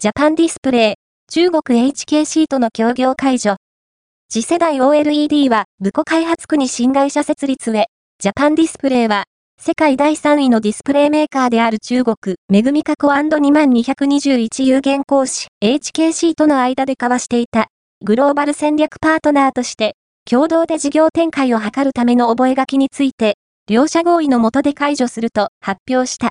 ジャパンディスプレイ、中国 HKC との協業解除。次世代 OLED は、武庫開発区に新会社設立へ、ジャパンディスプレイは、世界第3位のディスプレイメーカーである中国、めぐみ加工 &2221 有限講師 HKC との間で交わしていた、グローバル戦略パートナーとして、共同で事業展開を図るための覚書について、両者合意のもとで解除すると発表した。